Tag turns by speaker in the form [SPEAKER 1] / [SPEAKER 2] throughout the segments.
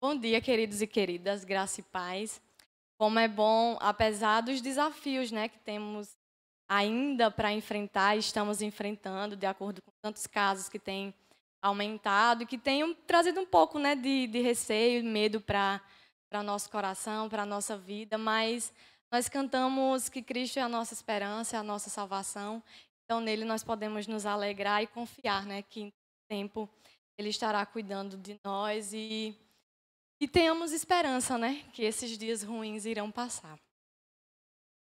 [SPEAKER 1] Bom dia, queridos e queridas, graça e paz. Como é bom, apesar dos desafios né, que temos ainda para enfrentar, estamos enfrentando, de acordo com tantos casos que têm aumentado e que têm trazido um pouco né, de, de receio, medo para nosso coração, para nossa vida, mas nós cantamos que Cristo é a nossa esperança, é a nossa salvação, então nele nós podemos nos alegrar e confiar né, que em tempo Ele estará cuidando de nós e e tenhamos esperança, né? Que esses dias ruins irão passar.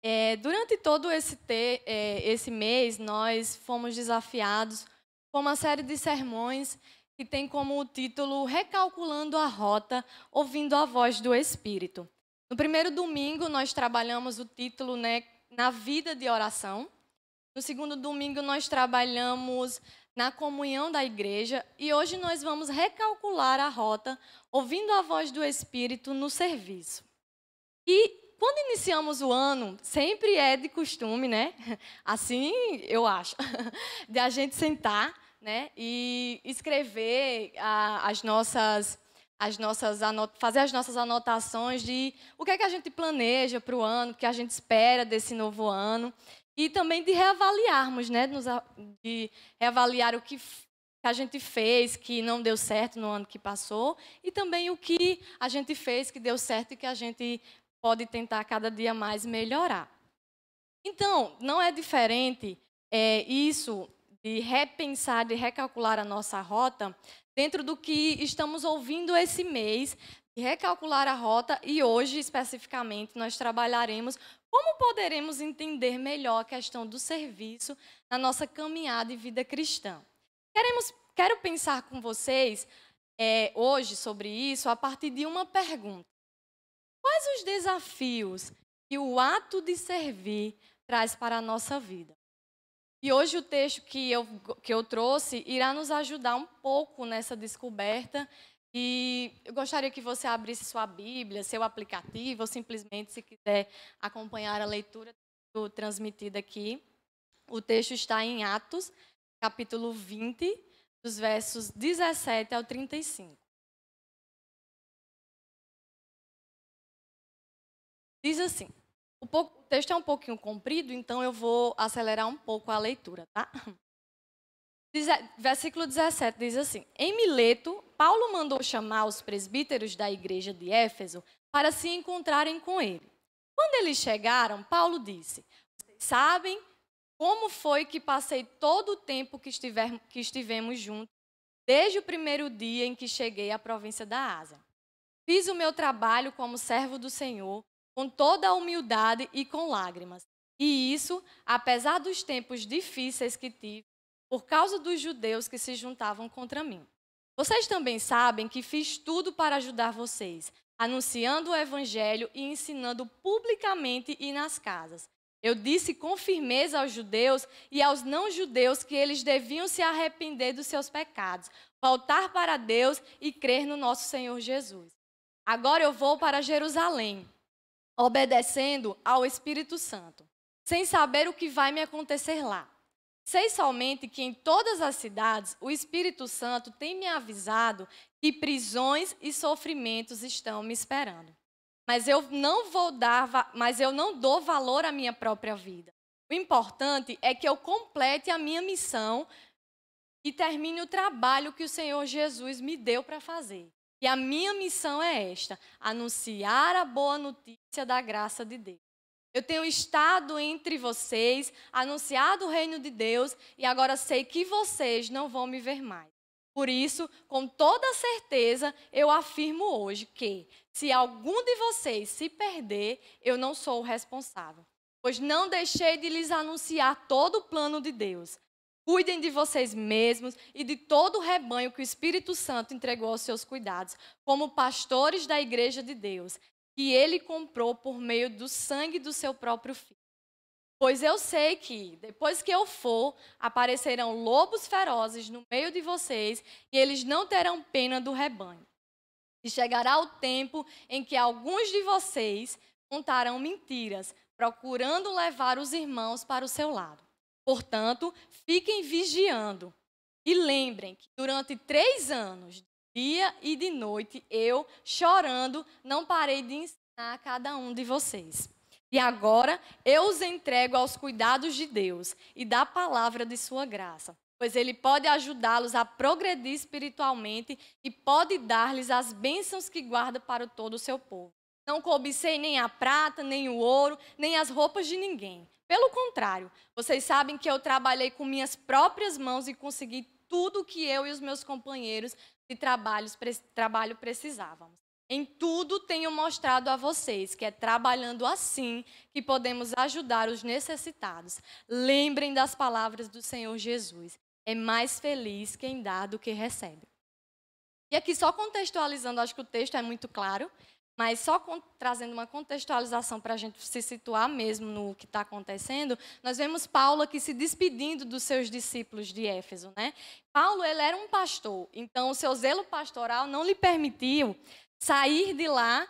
[SPEAKER 1] É, durante todo esse, te, é, esse mês, nós fomos desafiados com uma série de sermões que tem como título Recalculando a Rota, Ouvindo a Voz do Espírito. No primeiro domingo, nós trabalhamos o título né, Na Vida de Oração. No segundo domingo, nós trabalhamos na comunhão da igreja e hoje nós vamos recalcular a rota ouvindo a voz do Espírito no serviço. E quando iniciamos o ano, sempre é de costume, né? Assim eu acho, de a gente sentar, né? E escrever a, as nossas as nossas fazer as nossas anotações de o que é que a gente planeja para o ano, o que a gente espera desse novo ano e também de reavaliarmos, né? De reavaliar o que a gente fez que não deu certo no ano que passou e também o que a gente fez que deu certo e que a gente pode tentar cada dia mais melhorar. Então, não é diferente é, isso de repensar, de recalcular a nossa rota dentro do que estamos ouvindo esse mês, recalcular a rota e hoje especificamente nós trabalharemos como poderemos entender melhor a questão do serviço na nosa caminhada e vida cristã? Queremos, quero pensar com vocês é, hoje sobre isso a partir de uma pergunta. Quais os desafios que o ato de servir traz para a nossa vida? E hoje o texto que eu, que eu trouxe irá nos ajudar um pouco nessa descoberta e eu gostaria que você abrisse sua Bíblia, seu aplicativo, ou simplesmente, se quiser acompanhar a leitura transmitida aqui. O texto está em Atos, capítulo 20, dos versos 17 ao 35. Diz assim: o, texto é um pouquinho comprido, então eu vou acelerar um pouco a leitura, tá? Versículo 17 diz assim: Em Mileto, Paulo mandou chamar os presbíteros da igreja de Éfeso para se encontrarem com ele. Quando eles chegaram, Paulo disse: sabem como foi que passei todo o tempo que, estiver, que estivemos juntos, desde o primeiro dia em que cheguei à província da Ásia. Fiz o meu trabalho como servo do Senhor, com toda a humildade e com lágrimas. E isso, apesar dos tempos difíceis que tive, por causa dos judeus que se juntavam contra mim. Vocês também sabem que fiz tudo para ajudar vocês, anunciando o evangelho e ensinando publicamente e nas casas. Eu disse com firmeza aos judeus e aos não-judeus que eles deviam se arrepender dos seus pecados, voltar para Deus e crer no nosso Senhor Jesus. Agora eu vou para Jerusalém, obedecendo ao Espírito Santo, sem saber o que vai me acontecer lá. Sei somente que em todas as cidades o Espírito Santo tem me avisado que prisões e sofrimentos estão me esperando. Mas eu não vou dar, mas eu não dou valor à minha própria vida. O importante é que eu complete a minha missão e termine o trabalho que o Senhor Jesus me deu para fazer. E a minha missão é esta: anunciar a boa notícia da graça de Deus. Eu tenho estado entre vocês, anunciado o reino de Deus, e agora sei que vocês não vão me ver mais. Por isso, com toda certeza, eu afirmo hoje que, se algum de vocês se perder, eu não sou o responsável. Pois não deixei de lhes anunciar todo o plano de Deus. Cuidem de vocês mesmos e de todo o rebanho que o Espírito Santo entregou aos seus cuidados, como pastores da igreja de Deus que ele comprou por meio do sangue do seu próprio filho. Pois eu sei que, depois que eu for, aparecerão lobos ferozes no meio de vocês e eles não terão pena do rebanho. E chegará o tempo em que alguns de vocês contarão mentiras, procurando levar os irmãos para o seu lado. Portanto, fiquem vigiando. E lembrem que durante três anos, dia e de noite, eu, chorando, não parei de ensinar a cada um de vocês. E agora eu os entrego aos cuidados de Deus e da palavra de sua graça, pois ele pode ajudá-los a progredir espiritualmente e pode dar-lhes as bênçãos que guarda para todo o seu povo. Não cobicei nem a prata, nem o ouro, nem as roupas de ninguém. Pelo contrário, vocês sabem que eu trabalhei com minhas próprias mãos e consegui tudo que eu e os meus companheiros de trabalho precisávamos. Em tudo tenho mostrado a vocês que é trabalhando assim que podemos ajudar os necessitados. Lembrem das palavras do Senhor Jesus. É mais feliz quem dá do que recebe. E aqui, só contextualizando, acho que o texto é muito claro, mas só com, trazendo uma contextualização para a gente se situar mesmo no que está acontecendo, nós vemos Paulo aqui se despedindo dos seus discípulos de Éfeso. Né? Paulo ele era um pastor, então o seu zelo pastoral não lhe permitiu sair de lá,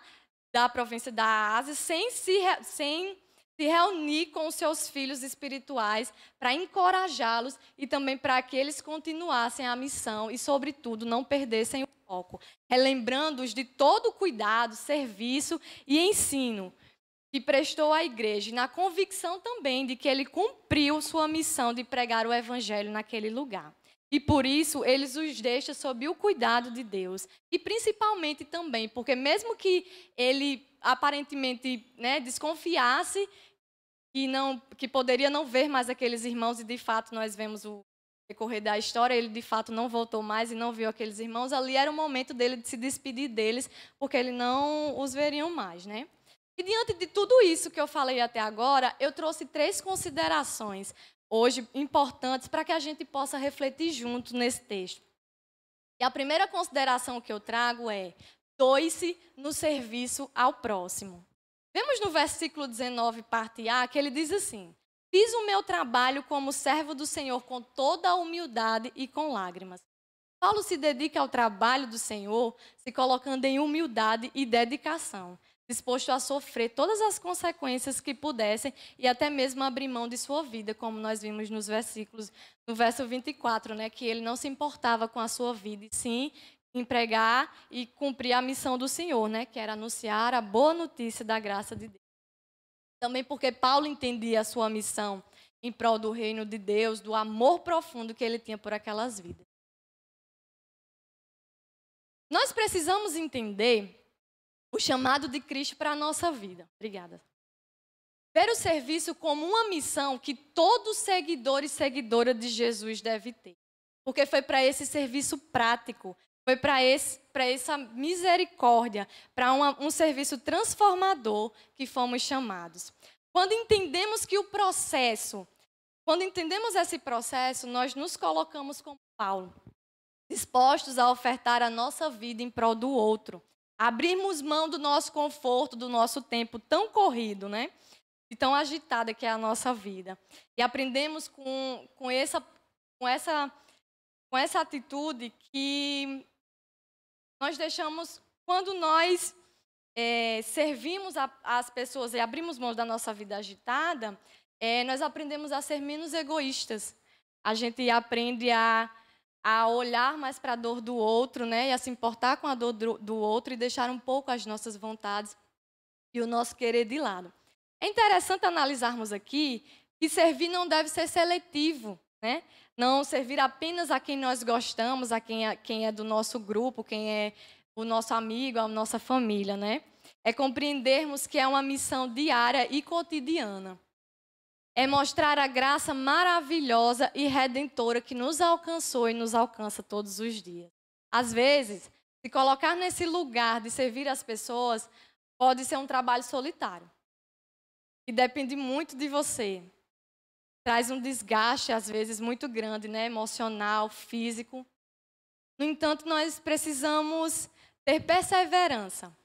[SPEAKER 1] da província da Ásia, sem se, sem se reunir com os seus filhos espirituais para encorajá-los e também para que eles continuassem a missão e, sobretudo, não perdessem o foco, relembrando-os de todo o cuidado, serviço e ensino que prestou à igreja, e na convicção também de que ele cumpriu sua missão de pregar o evangelho naquele lugar. E por isso eles os deixa sob o cuidado de Deus. E principalmente também, porque mesmo que ele aparentemente né, desconfiasse que, não, que poderia não ver mais aqueles irmãos, e de fato nós vemos o decorrer da história, ele de fato não voltou mais e não viu aqueles irmãos, ali era o momento dele de se despedir deles, porque ele não os veriam mais, né? E diante de tudo isso que eu falei até agora, eu trouxe três considerações hoje importantes para que a gente possa refletir junto nesse texto. E a primeira consideração que eu trago é: doe-se no serviço ao próximo. Vemos no versículo 19, parte A, que ele diz assim: Fiz o meu trabalho como servo do Senhor com toda a humildade e com lágrimas. Paulo se dedica ao trabalho do Senhor, se colocando em humildade e dedicação, disposto a sofrer todas as consequências que pudessem e até mesmo abrir mão de sua vida, como nós vimos nos versículos, no verso 24, né, que ele não se importava com a sua vida, e sim empregar e cumprir a missão do Senhor, né, que era anunciar a boa notícia da graça de Deus. Também porque Paulo entendia a sua missão em prol do reino de Deus, do amor profundo que ele tinha por aquelas vidas. Nós precisamos entender o chamado de Cristo para a nossa vida. Obrigada. Ver o serviço como uma missão que todo seguidor e seguidora de Jesus deve ter. Porque foi para esse serviço prático, foi para essa misericórdia, para um serviço transformador que fomos chamados. Quando entendemos que o processo, quando entendemos esse processo, nós nos colocamos como Paulo, dispostos a ofertar a nossa vida em prol do outro abrirmos mão do nosso conforto, do nosso tempo tão corrido, né? E tão agitada que é a nossa vida. E aprendemos com, com, essa, com, essa, com essa atitude que nós deixamos, quando nós é, servimos a, as pessoas e abrimos mão da nossa vida agitada, é, nós aprendemos a ser menos egoístas. A gente aprende a a olhar mais para a dor do outro, né, e a se importar com a dor do, do outro e deixar um pouco as nossas vontades e o nosso querer de lado. É interessante analisarmos aqui que servir não deve ser seletivo, né? Não servir apenas a quem nós gostamos, a quem é, quem é do nosso grupo, quem é o nosso amigo, a nossa família, né? É compreendermos que é uma missão diária e cotidiana é mostrar a graça maravilhosa e redentora que nos alcançou e nos alcança todos os dias. Às vezes, se colocar nesse lugar de servir as pessoas pode ser um trabalho solitário. E depende muito de você. Traz um desgaste, às vezes, muito grande, né? emocional, físico. No entanto, nós precisamos ter perseverança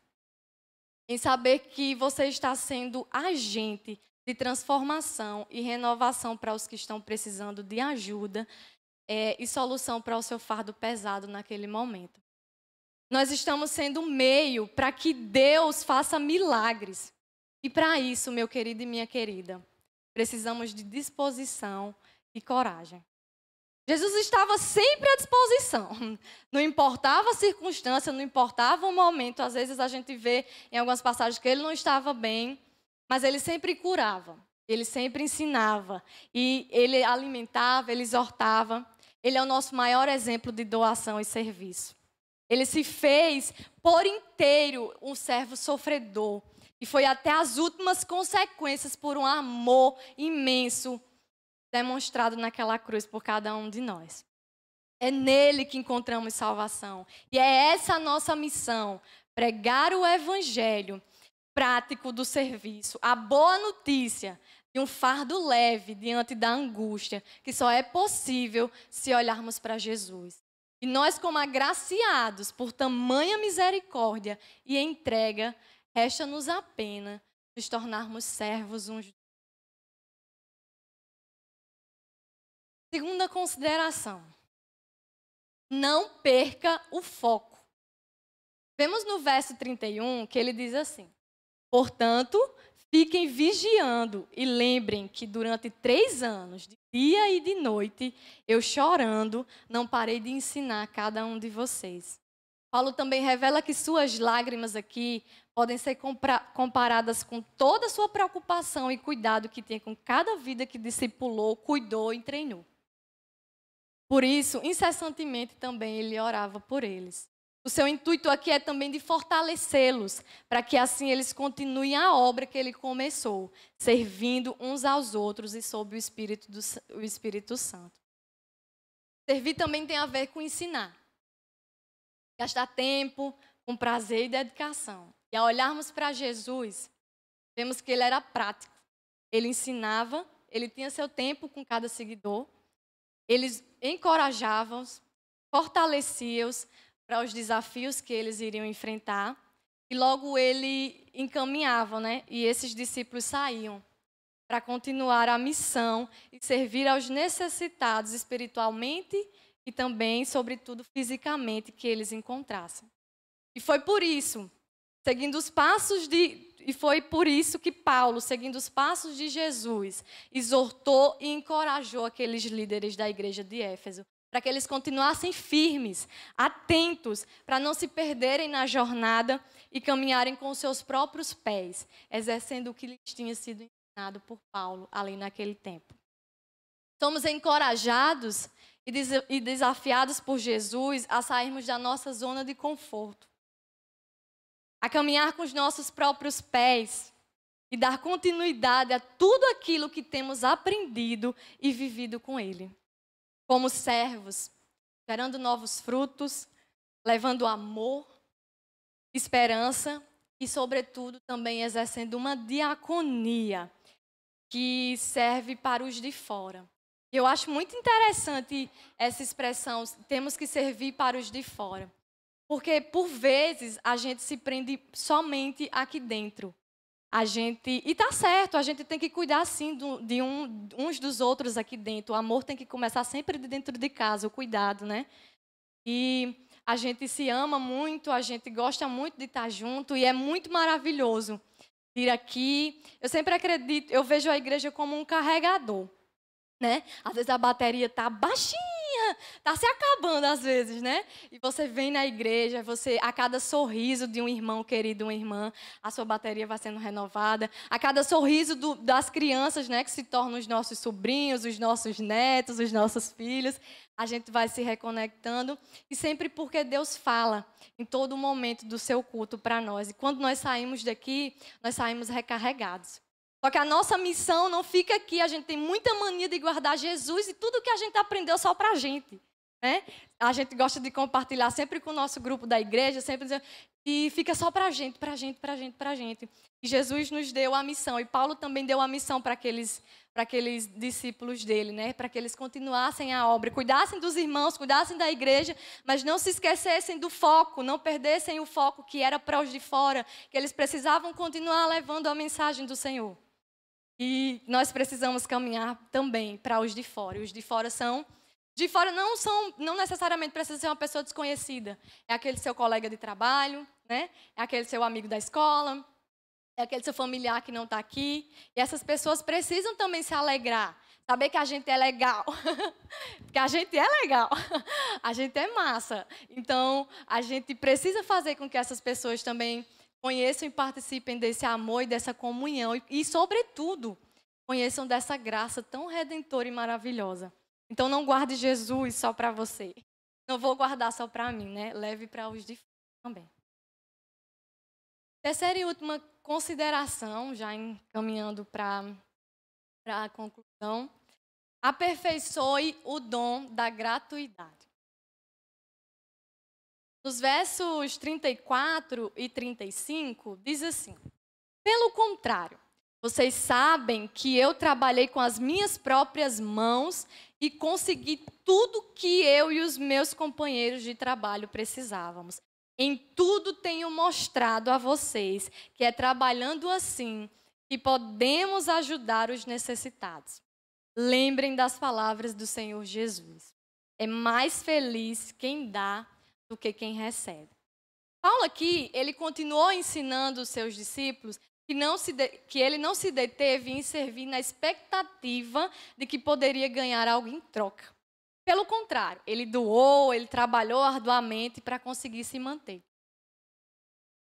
[SPEAKER 1] em saber que você está sendo agente de transformação e renovação para os que estão precisando de ajuda é, e solução para o seu fardo pesado naquele momento. Nós estamos sendo meio para que Deus faça milagres. E para isso, meu querido e minha querida, precisamos de disposição e coragem. Jesus estava sempre à disposição. Não importava a circunstância, não importava o momento. Às vezes a gente vê em algumas passagens que ele não estava bem, mas ele sempre curava, ele sempre ensinava, e ele alimentava, ele exortava. Ele é o nosso maior exemplo de doação e serviço. Ele se fez por inteiro um servo sofredor. E foi até as últimas consequências por um amor imenso demonstrado naquela cruz por cada um de nós. É nele que encontramos salvação. E é essa a nossa missão: pregar o evangelho prático do serviço, a boa notícia de um fardo leve diante da angústia, que só é possível se olharmos para Jesus. E nós, como agraciados por tamanha misericórdia e entrega, resta-nos a pena nos tornarmos servos uns Segunda consideração. Não perca o foco. Vemos no verso 31 que ele diz assim: Portanto, fiquem vigiando e lembrem que durante três anos, de dia e de noite, eu chorando, não parei de ensinar a cada um de vocês. Paulo também revela que suas lágrimas aqui podem ser comparadas com toda a sua preocupação e cuidado que tinha com cada vida que discipulou, cuidou e treinou. Por isso, incessantemente também ele orava por eles. O seu intuito aqui é também de fortalecê-los, para que assim eles continuem a obra que ele começou, servindo uns aos outros e sob o Espírito, do, o Espírito Santo. Servir também tem a ver com ensinar. Gastar tempo com prazer e dedicação. E ao olharmos para Jesus, vemos que ele era prático. Ele ensinava, ele tinha seu tempo com cada seguidor eles encorajavam-os, fortaleciam-os para os desafios que eles iriam enfrentar. E logo ele encaminhava, né? E esses discípulos saíam para continuar a missão e servir aos necessitados espiritualmente e também, sobretudo, fisicamente que eles encontrassem. E foi por isso, seguindo os passos de e foi por isso que Paulo, seguindo os passos de Jesus, exortou e encorajou aqueles líderes da igreja de Éfeso para que eles continuassem firmes, atentos, para não se perderem na jornada e caminharem com seus próprios pés, exercendo o que lhes tinha sido ensinado por Paulo ali naquele tempo. Somos encorajados e desafiados por Jesus a sairmos da nossa zona de conforto a caminhar com os nossos próprios pés e dar continuidade a tudo aquilo que temos aprendido e vivido com Ele. Como servos, gerando novos frutos, levando amor, esperança e, sobretudo, também exercendo uma diaconia que serve para os de fora. Eu acho muito interessante essa expressão, temos que servir para os de fora. Porque, por vezes, a gente se prende somente aqui dentro. A gente. E tá certo, a gente tem que cuidar, sim, do, de um, uns dos outros aqui dentro. O amor tem que começar sempre de dentro de casa, o cuidado, né? E a gente se ama muito, a gente gosta muito de estar junto e é muito maravilhoso vir aqui. Eu sempre acredito, eu vejo a igreja como um carregador, né? Às vezes a bateria tá baixinha tá se acabando às vezes, né? E você vem na igreja, você a cada sorriso de um irmão querido, uma irmã, a sua bateria vai sendo renovada. A cada sorriso do, das crianças, né, que se tornam os nossos sobrinhos, os nossos netos, os nossos filhos, a gente vai se reconectando e sempre porque Deus fala em todo momento do seu culto para nós. E quando nós saímos daqui, nós saímos recarregados. Só que a nossa missão não fica aqui. A gente tem muita mania de guardar Jesus e tudo que a gente aprendeu só para a gente. Né? A gente gosta de compartilhar sempre com o nosso grupo da igreja, sempre dizendo, e fica só para a gente, para a gente, para a gente, para a gente. E Jesus nos deu a missão, e Paulo também deu a missão para aqueles, para aqueles discípulos dele, né? para que eles continuassem a obra, cuidassem dos irmãos, cuidassem da igreja, mas não se esquecessem do foco, não perdessem o foco que era para os de fora, que eles precisavam continuar levando a mensagem do Senhor. E nós precisamos caminhar também para os de fora. E os de fora são de fora não são, não necessariamente precisa ser uma pessoa desconhecida. É aquele seu colega de trabalho, né? É aquele seu amigo da escola, é aquele seu familiar que não está aqui. E essas pessoas precisam também se alegrar, saber que a gente é legal. Porque a gente é legal. A gente é massa. Então, a gente precisa fazer com que essas pessoas também conheçam e participem desse amor e dessa comunhão. E, e sobretudo, conheçam dessa graça tão redentora e maravilhosa. Então, não guarde Jesus só para você. Não vou guardar só para mim, né? Leve para os de também. Terceira e última consideração, já encaminhando para a conclusão. Aperfeiçoe o dom da gratuidade. Nos versos 34 e 35, diz assim: Pelo contrário, vocês sabem que eu trabalhei com as minhas próprias mãos e consegui tudo que eu e os meus companheiros de trabalho precisávamos. Em tudo tenho mostrado a vocês que é trabalhando assim que podemos ajudar os necessitados. Lembrem das palavras do Senhor Jesus. É mais feliz quem dá do que quem recebe. Paulo aqui, ele continuou ensinando os seus discípulos que, não se de, que ele não se deteve em servir na expectativa de que poderia ganhar algo em troca. Pelo contrário, ele doou, ele trabalhou arduamente para conseguir se manter.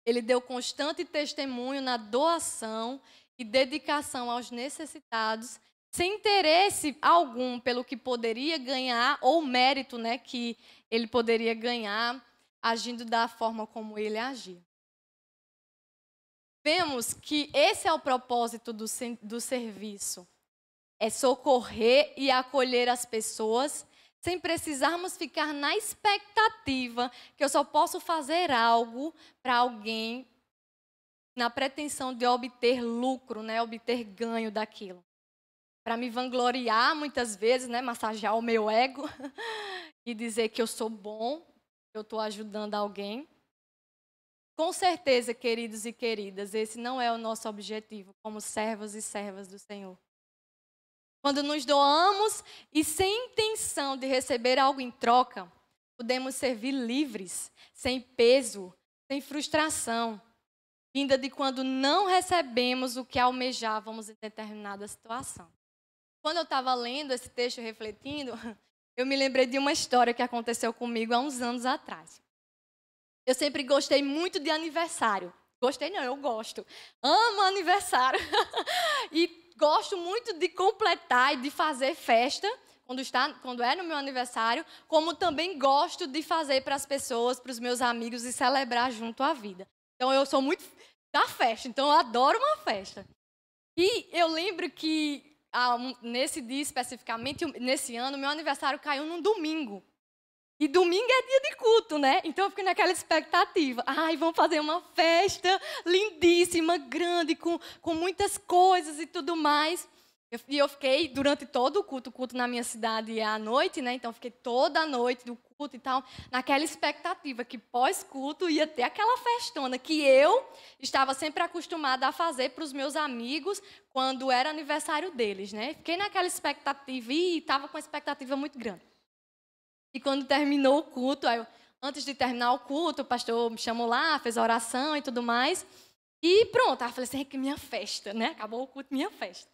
[SPEAKER 1] Ele deu constante testemunho na doação e dedicação aos necessitados sem interesse algum pelo que poderia ganhar ou mérito né, que ele poderia ganhar agindo da forma como ele agia. Vemos que esse é o propósito do, do serviço: é socorrer e acolher as pessoas sem precisarmos ficar na expectativa que eu só posso fazer algo para alguém na pretensão de obter lucro, né, obter ganho daquilo para me vangloriar muitas vezes, né, massagear o meu ego e dizer que eu sou bom, que eu estou ajudando alguém. Com certeza, queridos e queridas, esse não é o nosso objetivo como servos e servas do Senhor. Quando nos doamos e sem intenção de receber algo em troca, podemos servir livres, sem peso, sem frustração, vinda de quando não recebemos o que almejávamos em determinada situação. Quando eu estava lendo esse texto, refletindo, eu me lembrei de uma história que aconteceu comigo há uns anos atrás. Eu sempre gostei muito de aniversário. Gostei não, eu gosto. Amo aniversário. e gosto muito de completar e de fazer festa quando, está, quando é no meu aniversário, como também gosto de fazer para as pessoas, para os meus amigos e celebrar junto a vida. Então eu sou muito da festa, então eu adoro uma festa. E eu lembro que ah, nesse dia especificamente, nesse ano, meu aniversário caiu num domingo. E domingo é dia de culto, né? Então eu fiquei naquela expectativa. Ai, vamos fazer uma festa lindíssima, grande, com, com muitas coisas e tudo mais. Eu, e eu fiquei durante todo o culto, o culto na minha cidade é à noite, né? Então eu fiquei toda a noite do culto e tal, naquela expectativa que pós-culto ia ter aquela festona que eu estava sempre acostumada a fazer para os meus amigos quando era aniversário deles, né? Fiquei naquela expectativa e estava com uma expectativa muito grande. E quando terminou o culto, eu, antes de terminar o culto, o pastor me chamou lá, fez a oração e tudo mais. E pronto, eu falei assim, que minha festa, né? Acabou o culto, minha festa.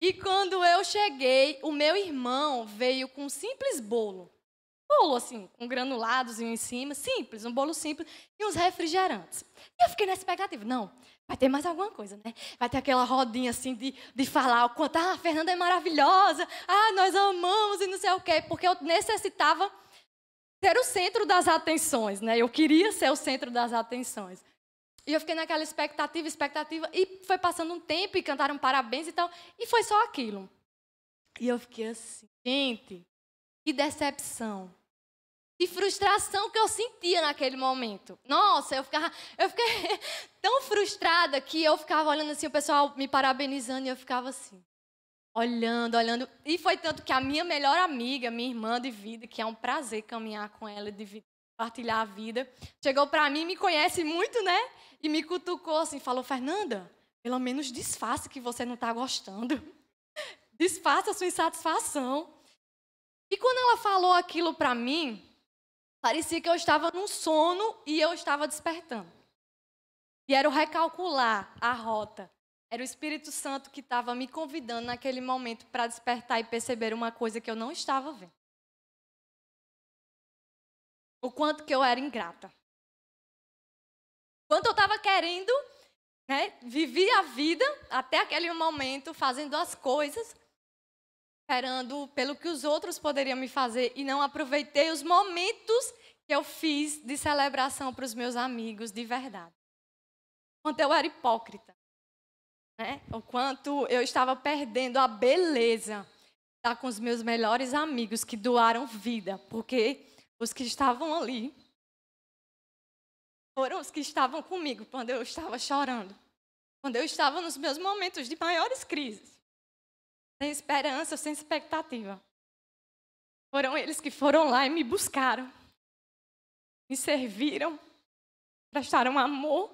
[SPEAKER 1] E quando eu cheguei, o meu irmão veio com um simples bolo. Bolo, assim, com granulados em cima, simples, um bolo simples, e uns refrigerantes. E eu fiquei na expectativa, não, vai ter mais alguma coisa, né? Vai ter aquela rodinha, assim, de, de falar o quanto, ah, a Fernanda é maravilhosa, ah, nós amamos e não sei o quê, porque eu necessitava ser o centro das atenções, né? Eu queria ser o centro das atenções. E eu fiquei naquela expectativa, expectativa, e foi passando um tempo e cantaram parabéns e tal, e foi só aquilo. E eu fiquei assim, gente, que decepção. Que frustração que eu sentia naquele momento. Nossa, eu ficava, eu fiquei tão frustrada que eu ficava olhando assim, o pessoal me parabenizando e eu ficava assim, olhando, olhando. E foi tanto que a minha melhor amiga, minha irmã de vida, que é um prazer caminhar com ela, de partilhar a vida, chegou para mim, me conhece muito, né? e me cutucou assim, falou: Fernanda, pelo menos disfarce que você não está gostando. disfarce a sua insatisfação. E quando ela falou aquilo para mim, parecia que eu estava num sono e eu estava despertando. E era o recalcular a rota. Era o Espírito Santo que estava me convidando naquele momento para despertar e perceber uma coisa que eu não estava vendo. O quanto que eu era ingrata. Quanto eu estava querendo, né, viver a vida até aquele momento, fazendo as coisas, esperando pelo que os outros poderiam me fazer e não aproveitei os momentos que eu fiz de celebração para os meus amigos de verdade. Quanto eu era hipócrita. Né? O quanto eu estava perdendo a beleza estar com os meus melhores amigos que doaram vida, porque os que estavam ali foram os que estavam comigo quando eu estava chorando, quando eu estava nos meus momentos de maiores crises, sem esperança, sem expectativa. Foram eles que foram lá e me buscaram me serviram, prestaram amor,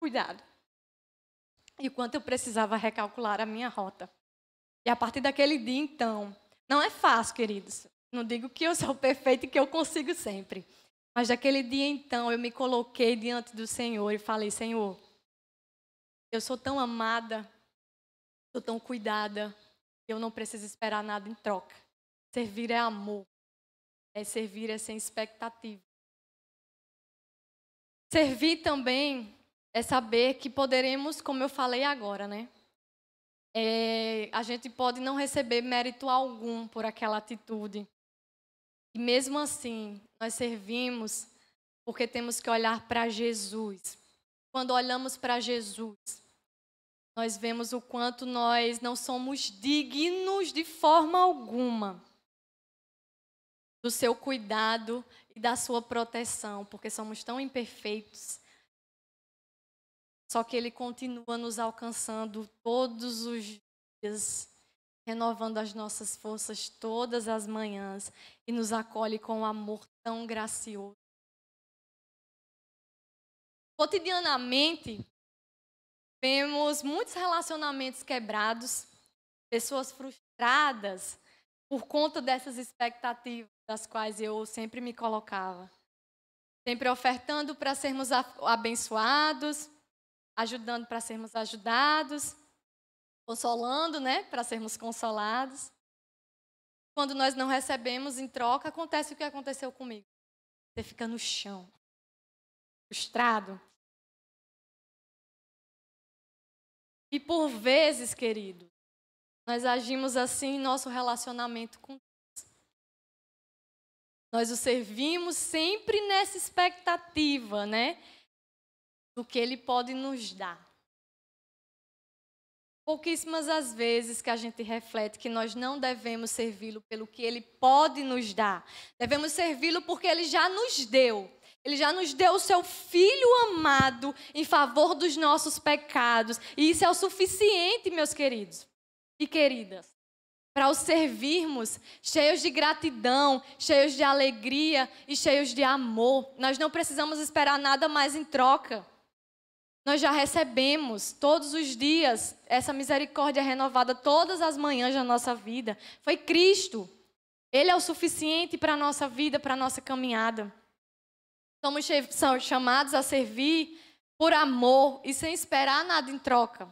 [SPEAKER 1] cuidado. E quanto eu precisava recalcular a minha rota. E a partir daquele dia, então, não é fácil, queridos. Não digo que eu sou perfeito e que eu consigo sempre. Mas daquele dia, então, eu me coloquei diante do Senhor e falei: Senhor, eu sou tão amada, sou tão cuidada, eu não preciso esperar nada em troca. Servir é amor. É servir é sem expectativa. Servir também é saber que poderemos, como eu falei agora, né? É, a gente pode não receber mérito algum por aquela atitude. E mesmo assim, nós servimos porque temos que olhar para Jesus. Quando olhamos para Jesus, nós vemos o quanto nós não somos dignos de forma alguma do seu cuidado e da sua proteção, porque somos tão imperfeitos. Só que Ele continua nos alcançando todos os dias, renovando as nossas forças todas as manhãs e nos acolhe com um amor tão gracioso. Cotidianamente, vemos muitos relacionamentos quebrados, pessoas frustradas por conta dessas expectativas das quais eu sempre me colocava. Sempre ofertando para sermos abençoados, ajudando para sermos ajudados, consolando, né, para sermos consolados. Quando nós não recebemos em troca, acontece o que aconteceu comigo. Você fica no chão, frustrado. E por vezes, querido, nós agimos assim em nosso relacionamento com nós o servimos sempre nessa expectativa, né? Do que ele pode nos dar. Pouquíssimas as vezes que a gente reflete que nós não devemos servi-lo pelo que ele pode nos dar. Devemos servi-lo porque ele já nos deu. Ele já nos deu o seu filho amado em favor dos nossos pecados. E isso é o suficiente, meus queridos e queridas para o servirmos cheios de gratidão, cheios de alegria e cheios de amor. Nós não precisamos esperar nada mais em troca. Nós já recebemos todos os dias essa misericórdia renovada todas as manhãs da nossa vida. Foi Cristo. Ele é o suficiente para a nossa vida, para a nossa caminhada. Somos chamados a servir por amor e sem esperar nada em troca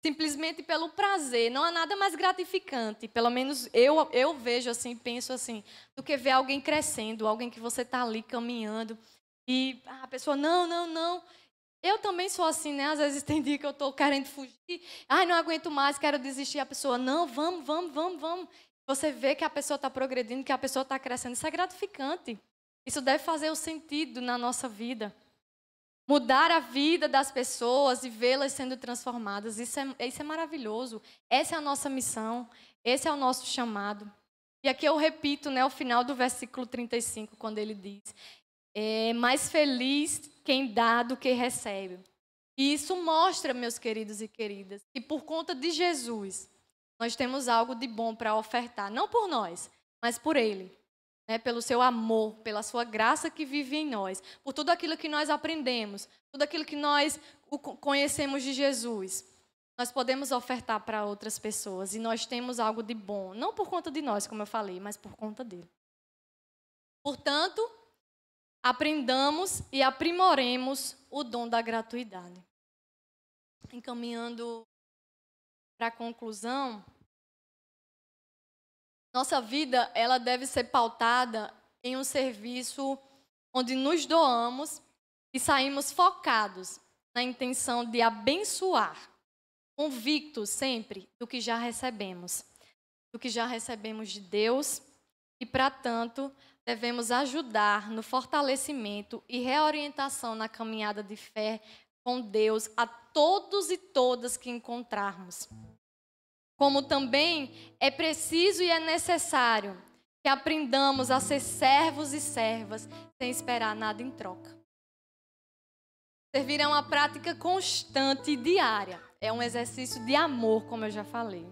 [SPEAKER 1] simplesmente pelo prazer. Não há nada mais gratificante, pelo menos eu, eu vejo assim, penso assim, do que ver alguém crescendo, alguém que você está ali caminhando e a pessoa, não, não, não. Eu também sou assim, né? Às vezes tem dia que eu estou querendo fugir, ai, não aguento mais, quero desistir. A pessoa, não, vamos, vamos, vamos, vamos. Você vê que a pessoa está progredindo, que a pessoa está crescendo. Isso é gratificante. Isso deve fazer o sentido na nossa vida mudar a vida das pessoas e vê-las sendo transformadas. Isso é, isso é maravilhoso. Essa é a nossa missão, esse é o nosso chamado. E aqui eu repito né, o final do versículo 35, quando ele diz: É mais feliz quem dá do que recebe. E isso mostra, meus queridos e queridas, que por conta de Jesus, nós temos algo de bom para ofertar. Não por nós, mas por Ele né, pelo seu amor, pela sua graça que vive em nós, por tudo aquilo que nós aprendemos, tudo aquilo que nós conhecemos de Jesus. Nós podemos ofertar para outras pessoas e nós temos algo de bom, não por conta de nós, como eu falei, mas por conta dele. Portanto, aprendamos e aprimoremos o dom da gratuidade. encaminhando para a conclusão, nossa vida ela deve ser pautada em um serviço onde nos doamos e saímos focados na intenção de abençoar, convictos sempre do que já recebemos, do que já recebemos de Deus e, para tanto, devemos ajudar no fortalecimento e reorientação na caminhada de fé com Deus a todos e todas que encontrarmos. Como também é preciso e é necessário que aprendamos a ser servos e servas sem esperar nada em troca. Servir é uma prática constante e diária. É um exercício de amor, como eu já falei.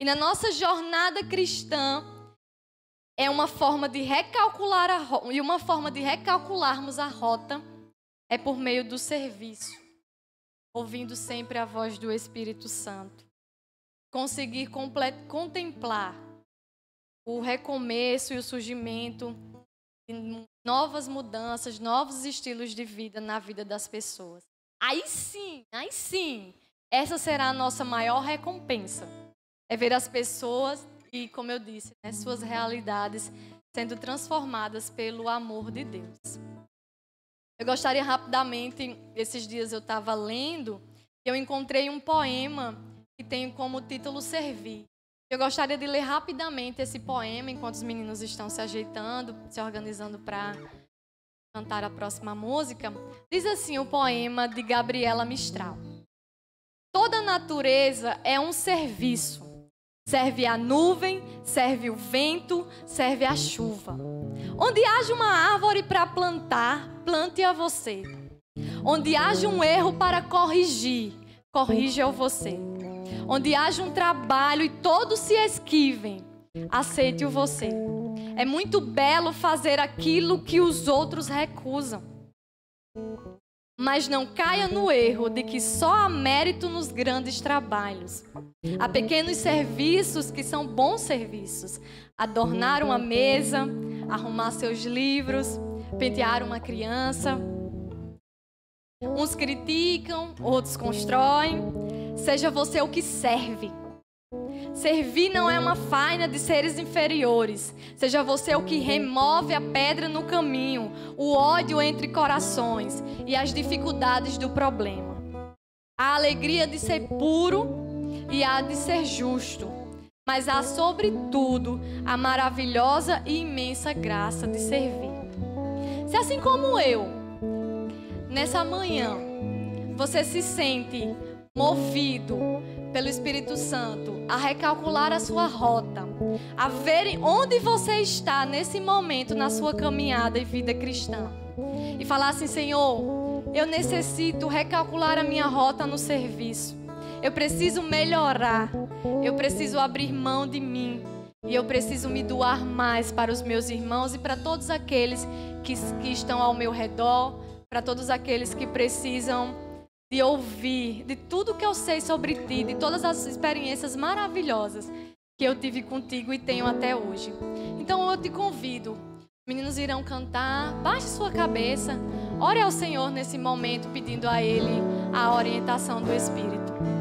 [SPEAKER 1] E na nossa jornada cristã, é uma forma de recalcular a e uma forma de recalcularmos a rota é por meio do serviço, ouvindo sempre a voz do Espírito Santo. Conseguir contemplar o recomeço e o surgimento de novas mudanças, novos estilos de vida na vida das pessoas. Aí sim, aí sim, essa será a nossa maior recompensa. É ver as pessoas e, como eu disse, né, suas realidades sendo transformadas pelo amor de Deus. Eu gostaria rapidamente, esses dias eu estava lendo, e eu encontrei um poema que tem como título Servir. Eu gostaria de ler rapidamente esse poema enquanto os meninos estão se ajeitando, se organizando para cantar a próxima música. Diz assim o poema de Gabriela Mistral. Toda natureza é um serviço. Serve a nuvem, serve o vento, serve a chuva. Onde haja uma árvore para plantar, plante a você. Onde haja um erro para corrigir, corrija você. Onde haja um trabalho e todos se esquivem, aceite-o você. É muito belo fazer aquilo que os outros recusam. Mas não caia no erro de que só há mérito nos grandes trabalhos. Há pequenos serviços que são bons serviços. Adornar uma mesa, arrumar seus livros, pentear uma criança. Uns criticam, outros constroem. Seja você o que serve. Servir não é uma faina de seres inferiores. Seja você o que remove a pedra no caminho, o ódio entre corações e as dificuldades do problema. A alegria de ser puro e a de ser justo. Mas há, sobretudo, a maravilhosa e imensa graça de servir. Se assim como eu, nessa manhã, você se sente movido pelo Espírito Santo a recalcular a sua rota, a ver onde você está nesse momento na sua caminhada e vida cristã. E falar assim: Senhor, eu necessito recalcular a minha rota no serviço. Eu preciso melhorar. Eu preciso abrir mão de mim. E eu preciso me doar mais para os meus irmãos e para todos aqueles que, que estão ao meu redor, para todos aqueles que precisam de ouvir de tudo que eu sei sobre ti, de todas as experiências maravilhosas que eu tive contigo e tenho até hoje. Então eu te convido. Meninos irão cantar, baixe sua cabeça, ore ao Senhor nesse momento, pedindo a Ele a orientação do Espírito.